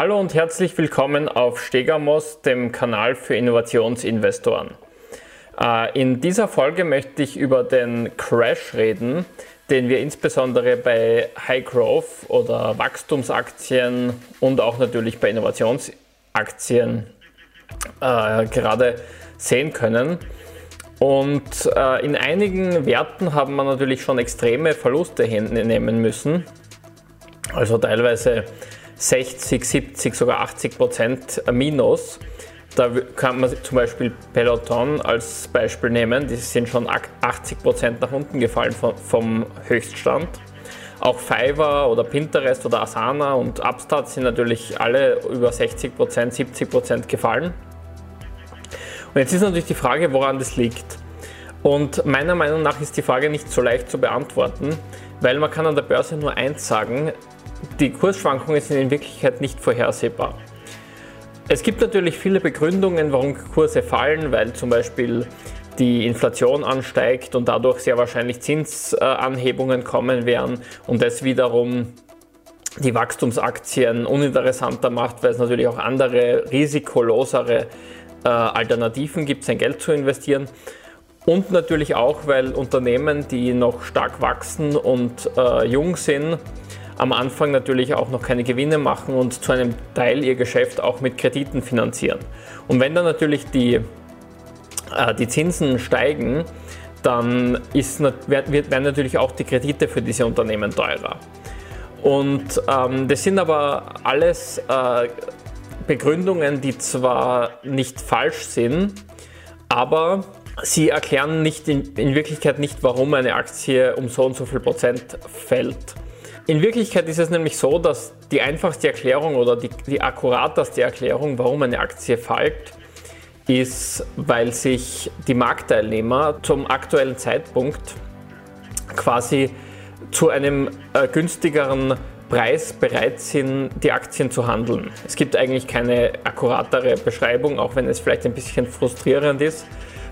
Hallo und herzlich willkommen auf Stegamos, dem Kanal für Innovationsinvestoren. Äh, in dieser Folge möchte ich über den Crash reden, den wir insbesondere bei High Growth oder Wachstumsaktien und auch natürlich bei Innovationsaktien äh, gerade sehen können. Und äh, in einigen Werten haben wir natürlich schon extreme Verluste hinnehmen müssen. Also teilweise 60, 70, sogar 80 Prozent Minus. Da kann man zum Beispiel Peloton als Beispiel nehmen. Die sind schon 80 Prozent nach unten gefallen vom, Höchststand. Auch Fiverr oder Pinterest oder Asana und Upstart sind natürlich alle über 60 Prozent, 70 Prozent gefallen. Und jetzt ist natürlich die Frage, woran das liegt. Und meiner Meinung nach ist die Frage nicht so leicht zu beantworten, weil man kann an der Börse nur eins sagen, die Kursschwankungen sind in Wirklichkeit nicht vorhersehbar. Es gibt natürlich viele Begründungen, warum Kurse fallen, weil zum Beispiel die Inflation ansteigt und dadurch sehr wahrscheinlich Zinsanhebungen kommen werden und das wiederum die Wachstumsaktien uninteressanter macht, weil es natürlich auch andere risikolosere äh, Alternativen gibt, sein Geld zu investieren. Und natürlich auch, weil Unternehmen, die noch stark wachsen und äh, jung sind, am Anfang natürlich auch noch keine Gewinne machen und zu einem Teil ihr Geschäft auch mit Krediten finanzieren. Und wenn dann natürlich die, äh, die Zinsen steigen, dann ist, werden natürlich auch die Kredite für diese Unternehmen teurer. Und ähm, das sind aber alles äh, Begründungen, die zwar nicht falsch sind, aber sie erklären nicht in, in Wirklichkeit nicht, warum eine Aktie um so und so viel Prozent fällt. In Wirklichkeit ist es nämlich so, dass die einfachste Erklärung oder die, die akkurateste Erklärung, warum eine Aktie fällt, ist, weil sich die Marktteilnehmer zum aktuellen Zeitpunkt quasi zu einem äh, günstigeren Preis bereit sind, die Aktien zu handeln. Es gibt eigentlich keine akkuratere Beschreibung, auch wenn es vielleicht ein bisschen frustrierend ist,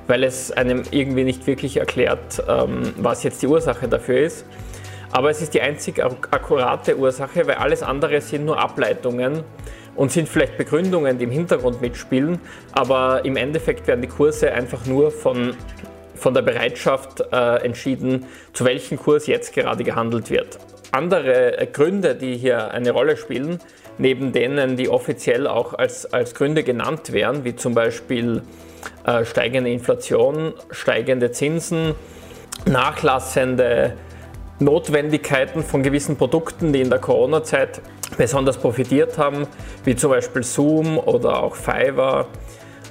weil es einem irgendwie nicht wirklich erklärt, ähm, was jetzt die Ursache dafür ist. Aber es ist die einzig akkurate Ursache, weil alles andere sind nur Ableitungen und sind vielleicht Begründungen, die im Hintergrund mitspielen, aber im Endeffekt werden die Kurse einfach nur von, von der Bereitschaft äh, entschieden, zu welchem Kurs jetzt gerade gehandelt wird. Andere äh, Gründe, die hier eine Rolle spielen, neben denen, die offiziell auch als, als Gründe genannt werden, wie zum Beispiel äh, steigende Inflation, steigende Zinsen, nachlassende Notwendigkeiten von gewissen Produkten, die in der Corona-Zeit besonders profitiert haben, wie zum Beispiel Zoom oder auch Fiverr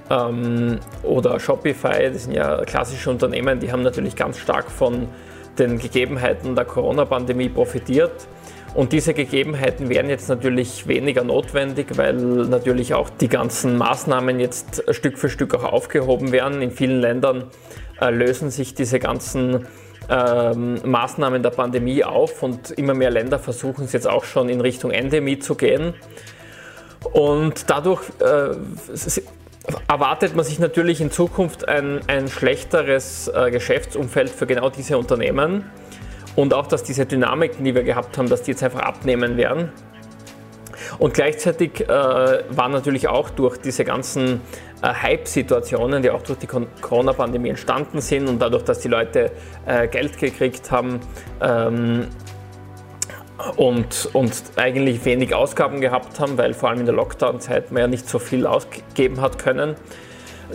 ähm, oder Shopify. Das sind ja klassische Unternehmen, die haben natürlich ganz stark von den Gegebenheiten der Corona-Pandemie profitiert. Und diese Gegebenheiten werden jetzt natürlich weniger notwendig, weil natürlich auch die ganzen Maßnahmen jetzt Stück für Stück auch aufgehoben werden. In vielen Ländern äh, lösen sich diese ganzen ähm, Maßnahmen der Pandemie auf und immer mehr Länder versuchen es jetzt auch schon in Richtung Endemie zu gehen. Und dadurch äh, erwartet man sich natürlich in Zukunft ein, ein schlechteres äh, Geschäftsumfeld für genau diese Unternehmen und auch, dass diese Dynamiken, die wir gehabt haben, dass die jetzt einfach abnehmen werden. Und gleichzeitig äh, war natürlich auch durch diese ganzen äh, Hype-Situationen, die auch durch die Corona-Pandemie entstanden sind und dadurch, dass die Leute äh, Geld gekriegt haben ähm, und, und eigentlich wenig Ausgaben gehabt haben, weil vor allem in der Lockdown-Zeit man ja nicht so viel ausgeben hat können,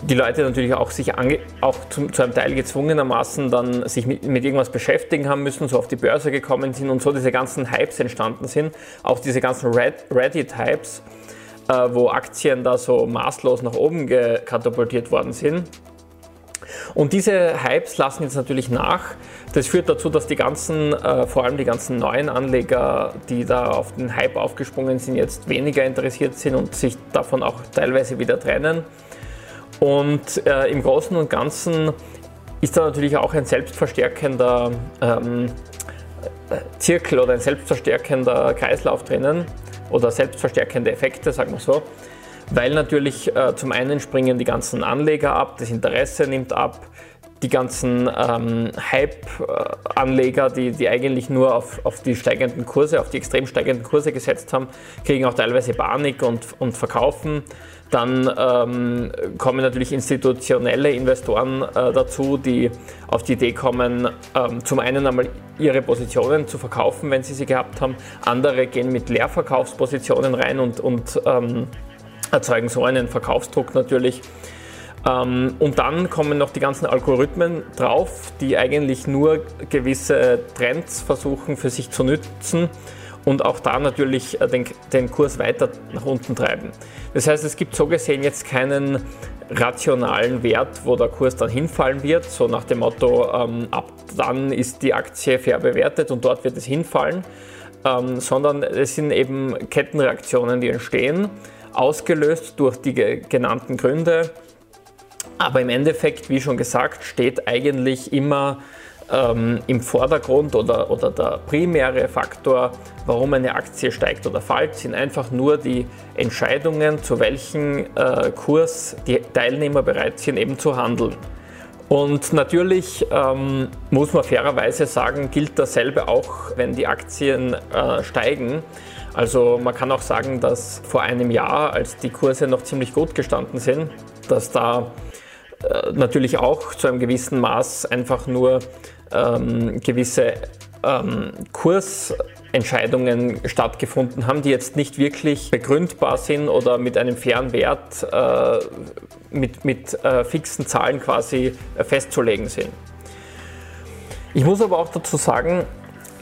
die Leute natürlich auch sich ange auch zum, zu einem Teil gezwungenermaßen dann sich mit, mit, irgendwas beschäftigen haben müssen, so auf die Börse gekommen sind und so diese ganzen Hypes entstanden sind, auch diese ganzen Reddit-Hypes, äh, wo Aktien da so maßlos nach oben katapultiert worden sind. Und diese Hypes lassen jetzt natürlich nach. Das führt dazu, dass die ganzen, äh, vor allem die ganzen neuen Anleger, die da auf den Hype aufgesprungen sind, jetzt weniger interessiert sind und sich davon auch teilweise wieder trennen. Und äh, im Großen und Ganzen ist da natürlich auch ein selbstverstärkender ähm, Zirkel oder ein selbstverstärkender Kreislauf drinnen oder selbstverstärkende Effekte, sagen wir so. Weil natürlich äh, zum einen springen die ganzen Anleger ab, das Interesse nimmt ab, die ganzen ähm, Hype-Anleger, die, die eigentlich nur auf, auf die steigenden Kurse, auf die extrem steigenden Kurse gesetzt haben, kriegen auch teilweise Panik und, und verkaufen. Dann ähm, kommen natürlich institutionelle Investoren äh, dazu, die auf die Idee kommen, ähm, zum einen einmal ihre Positionen zu verkaufen, wenn sie sie gehabt haben. Andere gehen mit Leerverkaufspositionen rein und, und ähm, erzeugen so einen Verkaufsdruck natürlich. Ähm, und dann kommen noch die ganzen Algorithmen drauf, die eigentlich nur gewisse Trends versuchen für sich zu nützen und auch da natürlich äh, den, den Kurs weiter nach unten treiben. Das heißt, es gibt so gesehen jetzt keinen rationalen Wert, wo der Kurs dann hinfallen wird, so nach dem Motto, ähm, ab dann ist die Aktie fair bewertet und dort wird es hinfallen, ähm, sondern es sind eben Kettenreaktionen, die entstehen, ausgelöst durch die genannten Gründe aber im Endeffekt, wie schon gesagt, steht eigentlich immer ähm, im Vordergrund oder, oder der primäre Faktor, warum eine Aktie steigt oder fällt, sind einfach nur die Entscheidungen, zu welchem äh, Kurs die Teilnehmer bereit sind, eben zu handeln. Und natürlich ähm, muss man fairerweise sagen, gilt dasselbe auch, wenn die Aktien äh, steigen. Also man kann auch sagen, dass vor einem Jahr, als die Kurse noch ziemlich gut gestanden sind, dass da äh, natürlich auch zu einem gewissen Maß einfach nur ähm, gewisse ähm, Kursentscheidungen stattgefunden haben, die jetzt nicht wirklich begründbar sind oder mit einem fairen Wert, äh, mit, mit äh, fixen Zahlen quasi festzulegen sind. Ich muss aber auch dazu sagen,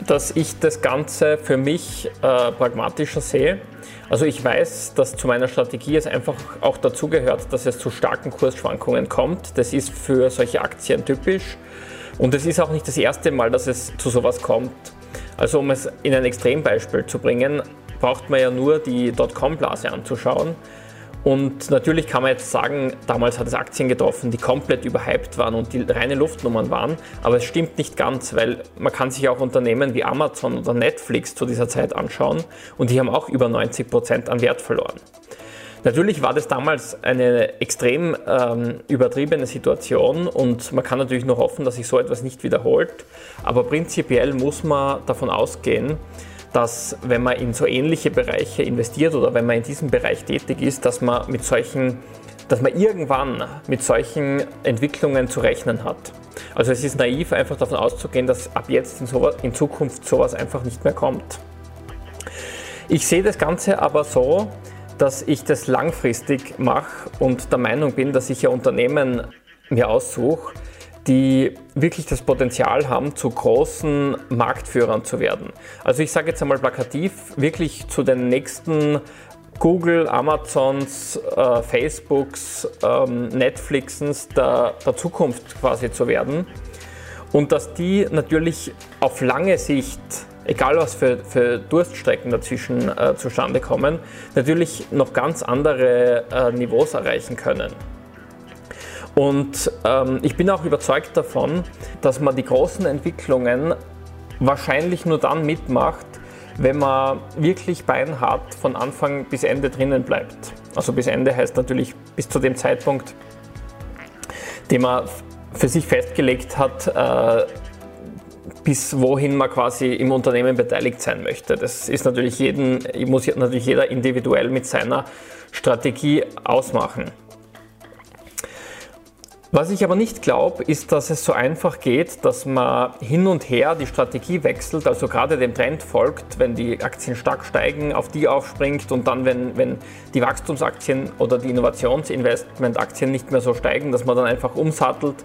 dass ich das Ganze für mich äh, pragmatischer sehe. Also ich weiß, dass zu meiner Strategie es einfach auch dazu gehört, dass es zu starken Kursschwankungen kommt. Das ist für solche Aktien typisch. Und es ist auch nicht das erste Mal, dass es zu sowas kommt. Also um es in ein Extrembeispiel zu bringen, braucht man ja nur die Dotcom-Blase anzuschauen. Und natürlich kann man jetzt sagen, damals hat es Aktien getroffen, die komplett überhyped waren und die reine Luftnummern waren. Aber es stimmt nicht ganz, weil man kann sich auch Unternehmen wie Amazon oder Netflix zu dieser Zeit anschauen und die haben auch über 90 Prozent an Wert verloren. Natürlich war das damals eine extrem ähm, übertriebene Situation und man kann natürlich nur hoffen, dass sich so etwas nicht wiederholt. Aber prinzipiell muss man davon ausgehen, dass wenn man in so ähnliche Bereiche investiert oder wenn man in diesem Bereich tätig ist, dass man mit solchen dass man irgendwann mit solchen Entwicklungen zu rechnen hat. Also es ist naiv, einfach davon auszugehen, dass ab jetzt in, sowas, in Zukunft sowas einfach nicht mehr kommt. Ich sehe das Ganze aber so, dass ich das langfristig mache und der Meinung bin, dass ich ja Unternehmen mir aussuche, die wirklich das Potenzial haben, zu großen Marktführern zu werden. Also ich sage jetzt einmal plakativ, wirklich zu den nächsten Google, Amazons, äh, Facebooks, ähm, Netflixens der, der Zukunft quasi zu werden. Und dass die natürlich auf lange Sicht, egal was für, für Durststrecken dazwischen äh, zustande kommen, natürlich noch ganz andere äh, Niveaus erreichen können. Und ähm, ich bin auch überzeugt davon, dass man die großen Entwicklungen wahrscheinlich nur dann mitmacht, wenn man wirklich beinhart von Anfang bis Ende drinnen bleibt. Also bis Ende heißt natürlich bis zu dem Zeitpunkt, den man für sich festgelegt hat, äh, bis wohin man quasi im Unternehmen beteiligt sein möchte. Das ist natürlich jeden, muss natürlich jeder individuell mit seiner Strategie ausmachen. Was ich aber nicht glaube, ist, dass es so einfach geht, dass man hin und her die Strategie wechselt, also gerade dem Trend folgt, wenn die Aktien stark steigen, auf die aufspringt und dann, wenn, wenn die Wachstumsaktien oder die Innovationsinvestmentaktien nicht mehr so steigen, dass man dann einfach umsattelt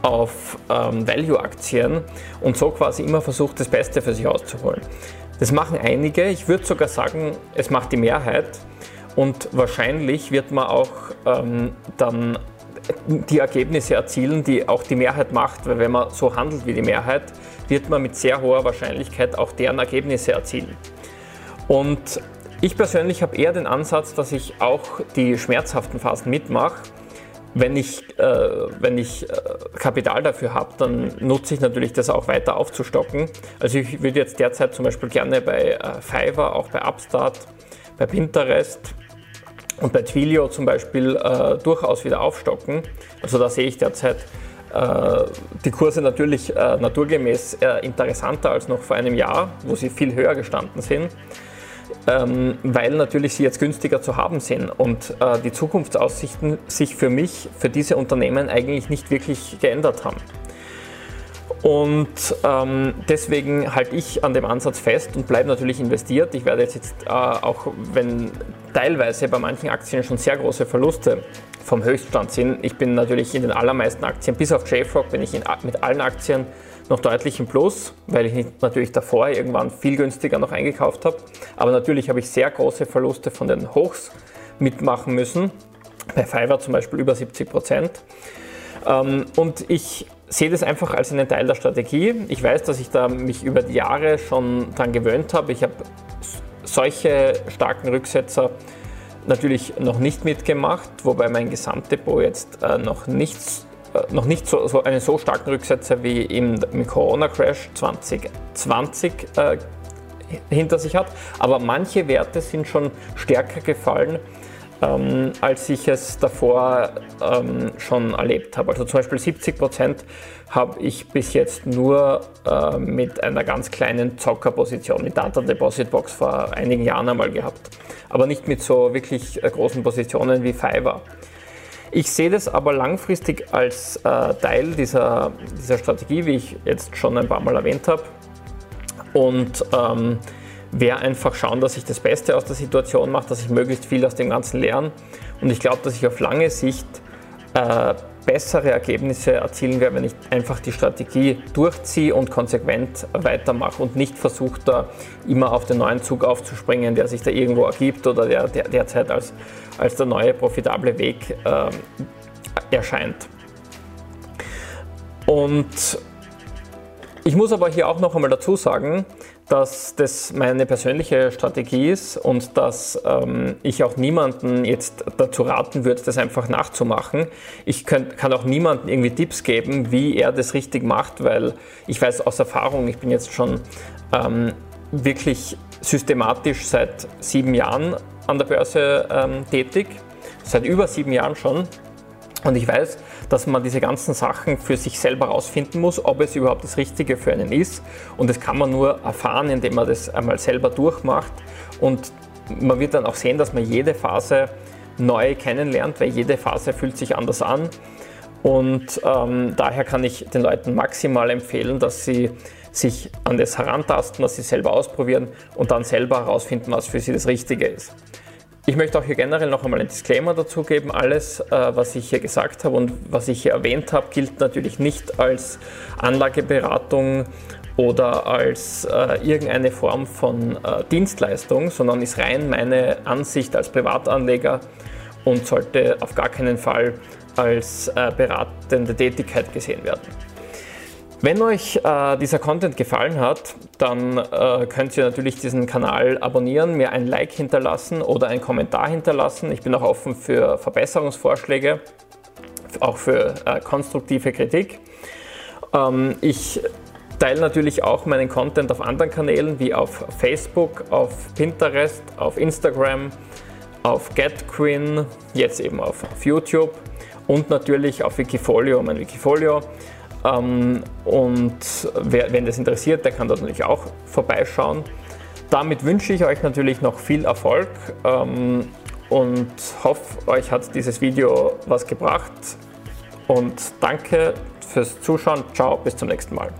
auf ähm, Value-Aktien und so quasi immer versucht, das Beste für sich auszuholen. Das machen einige, ich würde sogar sagen, es macht die Mehrheit und wahrscheinlich wird man auch ähm, dann die Ergebnisse erzielen, die auch die Mehrheit macht, weil wenn man so handelt wie die Mehrheit, wird man mit sehr hoher Wahrscheinlichkeit auch deren Ergebnisse erzielen. Und ich persönlich habe eher den Ansatz, dass ich auch die schmerzhaften Phasen mitmache. Wenn ich, äh, wenn ich äh, Kapital dafür habe, dann nutze ich natürlich das auch weiter aufzustocken. Also ich würde jetzt derzeit zum Beispiel gerne bei äh, Fiverr, auch bei Upstart, bei Pinterest, und bei Twilio zum Beispiel äh, durchaus wieder aufstocken. Also da sehe ich derzeit äh, die Kurse natürlich äh, naturgemäß äh, interessanter als noch vor einem Jahr, wo sie viel höher gestanden sind, ähm, weil natürlich sie jetzt günstiger zu haben sind und äh, die Zukunftsaussichten sich für mich, für diese Unternehmen eigentlich nicht wirklich geändert haben. Und ähm, deswegen halte ich an dem Ansatz fest und bleibe natürlich investiert. Ich werde jetzt, äh, auch wenn teilweise bei manchen Aktien schon sehr große Verluste vom Höchststand sind, ich bin natürlich in den allermeisten Aktien, bis auf JFrog bin ich in, mit allen Aktien noch deutlich im Plus, weil ich natürlich davor irgendwann viel günstiger noch eingekauft habe. Aber natürlich habe ich sehr große Verluste von den Hochs mitmachen müssen. Bei Fiverr zum Beispiel über 70 Prozent. Ähm, und ich sehe das einfach als einen Teil der Strategie. Ich weiß, dass ich da mich über die Jahre schon daran gewöhnt habe. Ich habe solche starken Rücksetzer natürlich noch nicht mitgemacht, wobei mein Gesamtdepot jetzt äh, noch, nichts, äh, noch nicht so, so, einen so starken Rücksetzer wie im, im Corona-Crash 2020 äh, hinter sich hat. Aber manche Werte sind schon stärker gefallen ähm, als ich es davor ähm, schon erlebt habe. Also zum Beispiel 70 Prozent habe ich bis jetzt nur äh, mit einer ganz kleinen Zockerposition, mit Data Deposit Box vor einigen Jahren einmal gehabt. Aber nicht mit so wirklich äh, großen Positionen wie Fiverr. Ich sehe das aber langfristig als äh, Teil dieser, dieser Strategie, wie ich jetzt schon ein paar Mal erwähnt habe. Und ähm, wäre einfach schauen, dass ich das Beste aus der Situation mache, dass ich möglichst viel aus dem Ganzen lerne. Und ich glaube, dass ich auf lange Sicht äh, bessere Ergebnisse erzielen werde, wenn ich einfach die Strategie durchziehe und konsequent weitermache und nicht versuche, da immer auf den neuen Zug aufzuspringen, der sich da irgendwo ergibt oder der, der derzeit als, als der neue profitable Weg äh, erscheint. Und ich muss aber hier auch noch einmal dazu sagen, dass das meine persönliche Strategie ist und dass ähm, ich auch niemanden jetzt dazu raten würde, das einfach nachzumachen. Ich könnt, kann auch niemanden irgendwie Tipps geben, wie er das richtig macht, weil ich weiß aus Erfahrung, ich bin jetzt schon ähm, wirklich systematisch seit sieben Jahren an der Börse ähm, tätig, seit über sieben Jahren schon. Und ich weiß, dass man diese ganzen Sachen für sich selber herausfinden muss, ob es überhaupt das Richtige für einen ist. Und das kann man nur erfahren, indem man das einmal selber durchmacht. Und man wird dann auch sehen, dass man jede Phase neu kennenlernt, weil jede Phase fühlt sich anders an. Und ähm, daher kann ich den Leuten maximal empfehlen, dass sie sich an das herantasten, dass sie selber ausprobieren und dann selber herausfinden, was für sie das Richtige ist. Ich möchte auch hier generell noch einmal ein Disclaimer dazu geben. Alles, äh, was ich hier gesagt habe und was ich hier erwähnt habe, gilt natürlich nicht als Anlageberatung oder als äh, irgendeine Form von äh, Dienstleistung, sondern ist rein meine Ansicht als Privatanleger und sollte auf gar keinen Fall als äh, beratende Tätigkeit gesehen werden. Wenn euch äh, dieser Content gefallen hat, dann äh, könnt ihr natürlich diesen Kanal abonnieren, mir ein Like hinterlassen oder einen Kommentar hinterlassen. Ich bin auch offen für Verbesserungsvorschläge, auch für äh, konstruktive Kritik. Ähm, ich teile natürlich auch meinen Content auf anderen Kanälen wie auf Facebook, auf Pinterest, auf Instagram, auf GetQueen, jetzt eben auf, auf YouTube und natürlich auf Wikifolio. Mein Wikifolio und wer, wenn das interessiert, der kann dort natürlich auch vorbeischauen. Damit wünsche ich euch natürlich noch viel Erfolg ähm, und hoffe, euch hat dieses Video was gebracht. Und danke fürs Zuschauen. Ciao, bis zum nächsten Mal.